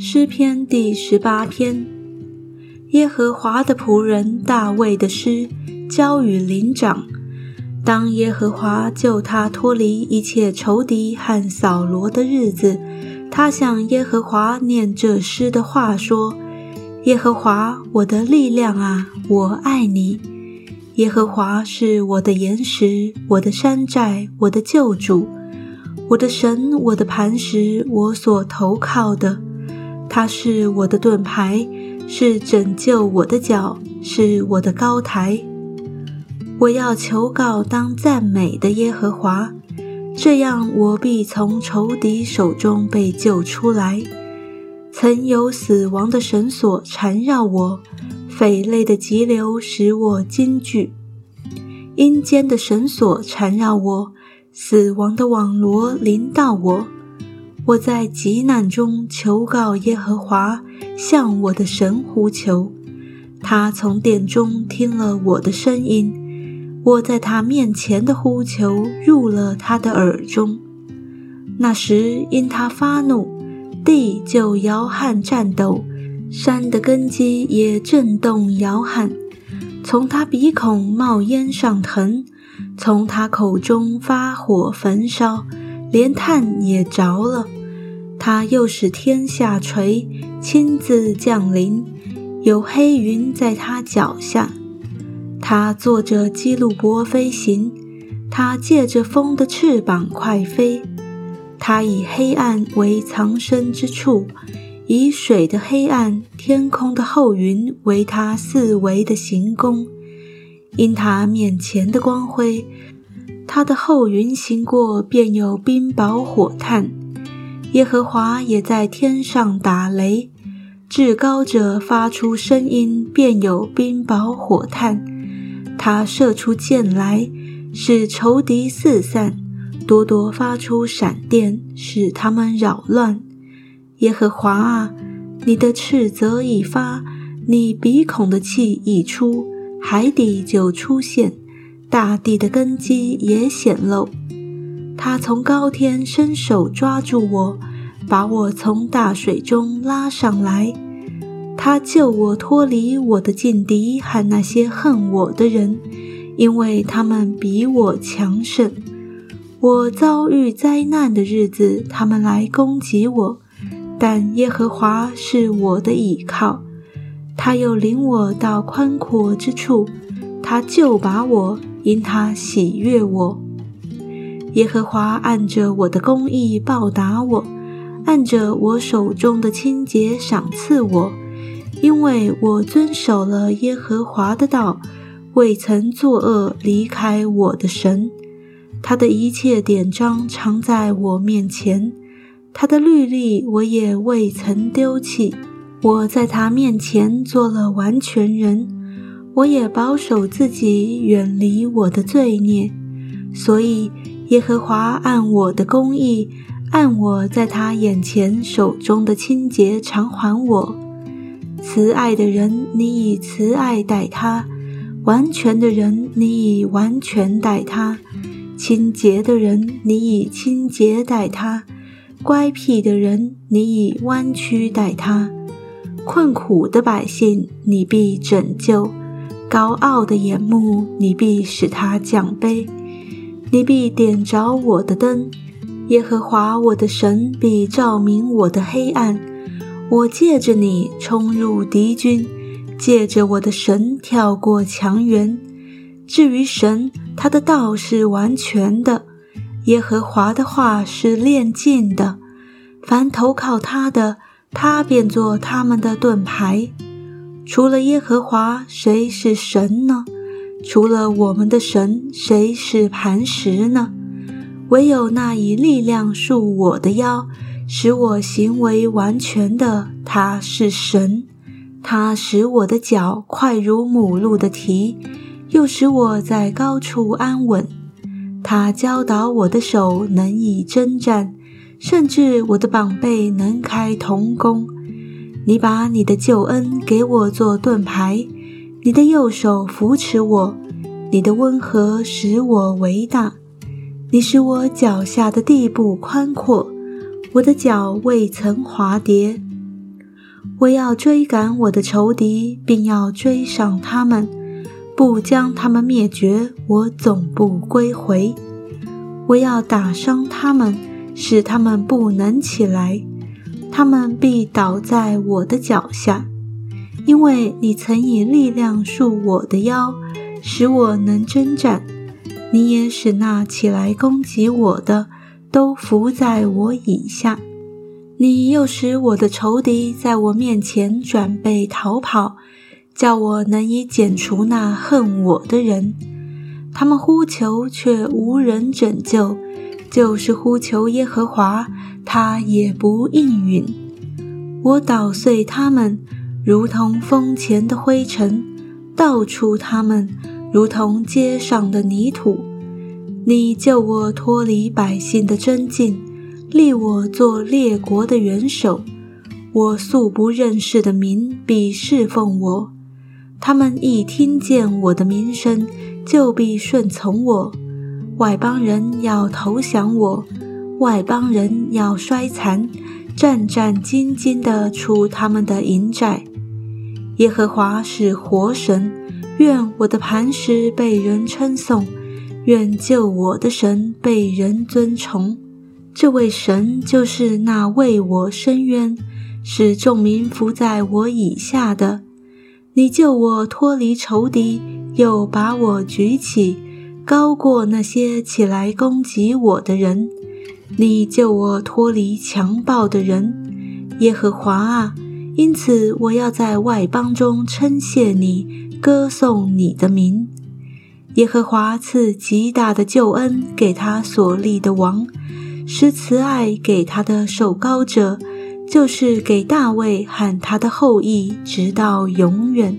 诗篇第十八篇，耶和华的仆人大卫的诗，交与灵长。当耶和华救他脱离一切仇敌和扫罗的日子，他向耶和华念这诗的话说：“耶和华，我的力量啊，我爱你。耶和华是我的岩石，我的山寨，我的救主，我的神，我的磐石，我所投靠的。”他是我的盾牌，是拯救我的脚，是我的高台。我要求告当赞美的耶和华，这样我必从仇敌手中被救出来。曾有死亡的绳索缠绕我，匪类的急流使我惊惧，阴间的绳索缠绕我，死亡的网罗临到我。我在极难中求告耶和华，向我的神呼求。他从殿中听了我的声音，我在他面前的呼求入了他的耳中。那时因他发怒，地就摇撼颤抖，山的根基也震动摇撼。从他鼻孔冒烟上腾，从他口中发火焚烧，连炭也着了。他又使天下垂，亲自降临，有黑云在他脚下。他坐着基路伯飞行，他借着风的翅膀快飞。他以黑暗为藏身之处，以水的黑暗、天空的厚云为他四围的行宫。因他面前的光辉，他的后云行过，便有冰雹火炭。耶和华也在天上打雷，至高者发出声音，便有冰雹火炭。他射出箭来，使仇敌四散；多多发出闪电，使他们扰乱。耶和华啊，你的斥责已发，你鼻孔的气已出，海底就出现，大地的根基也显露。他从高天伸手抓住我，把我从大水中拉上来。他救我脱离我的劲敌和那些恨我的人，因为他们比我强盛。我遭遇灾难的日子，他们来攻击我，但耶和华是我的倚靠。他又领我到宽阔之处，他就把我，因他喜悦我。耶和华按着我的公义报答我，按着我手中的清洁赏赐我，因为我遵守了耶和华的道，未曾作恶离开我的神。他的一切典章常在我面前，他的律例我也未曾丢弃。我在他面前做了完全人，我也保守自己远离我的罪孽，所以。耶和华按我的公义，按我在他眼前手中的清洁偿还我。慈爱的人，你以慈爱待他；完全的人，你以完全待他；清洁的人，你以清洁待他；乖僻的人，你以弯曲待他；困苦的百姓，你必拯救；高傲的眼目，你必使他降卑。你必点着我的灯，耶和华我的神必照明我的黑暗。我借着你冲入敌军，借着我的神跳过墙垣。至于神，他的道是完全的，耶和华的话是炼尽的。凡投靠他的，他便做他们的盾牌。除了耶和华，谁是神呢？除了我们的神，谁是磐石呢？唯有那以力量束我的腰，使我行为完全的，他是神。他使我的脚快如母鹿的蹄，又使我在高处安稳。他教导我的手能以征战，甚至我的膀臂能开铜弓。你把你的救恩给我做盾牌。你的右手扶持我，你的温和使我为大，你使我脚下的地步宽阔，我的脚未曾滑跌。我要追赶我的仇敌，并要追上他们，不将他们灭绝。我总不归回。我要打伤他们，使他们不能起来，他们必倒在我的脚下。因为你曾以力量束我的腰，使我能征战；你也使那起来攻击我的都伏在我以下。你又使我的仇敌在我面前转背逃跑，叫我能以剪除那恨我的人。他们呼求，却无人拯救；就是呼求耶和华，他也不应允。我捣碎他们，如同风前的灰尘；倒出他们，如同街上的泥土。你救我脱离百姓的真境，立我做列国的元首。我素不认识的民必侍奉我，他们一听见我的名声。就必顺从我，外邦人要投降我，外邦人要衰残，战战兢兢地出他们的营寨。耶和华是活神，愿我的磐石被人称颂，愿救我的神被人尊崇。这位神就是那为我伸冤，使众民伏在我以下的。你救我脱离仇敌。又把我举起，高过那些起来攻击我的人。你救我脱离强暴的人，耶和华啊！因此我要在外邦中称谢你，歌颂你的名。耶和华赐极大的救恩给他所立的王，施慈爱给他的受膏者，就是给大卫和他的后裔，直到永远。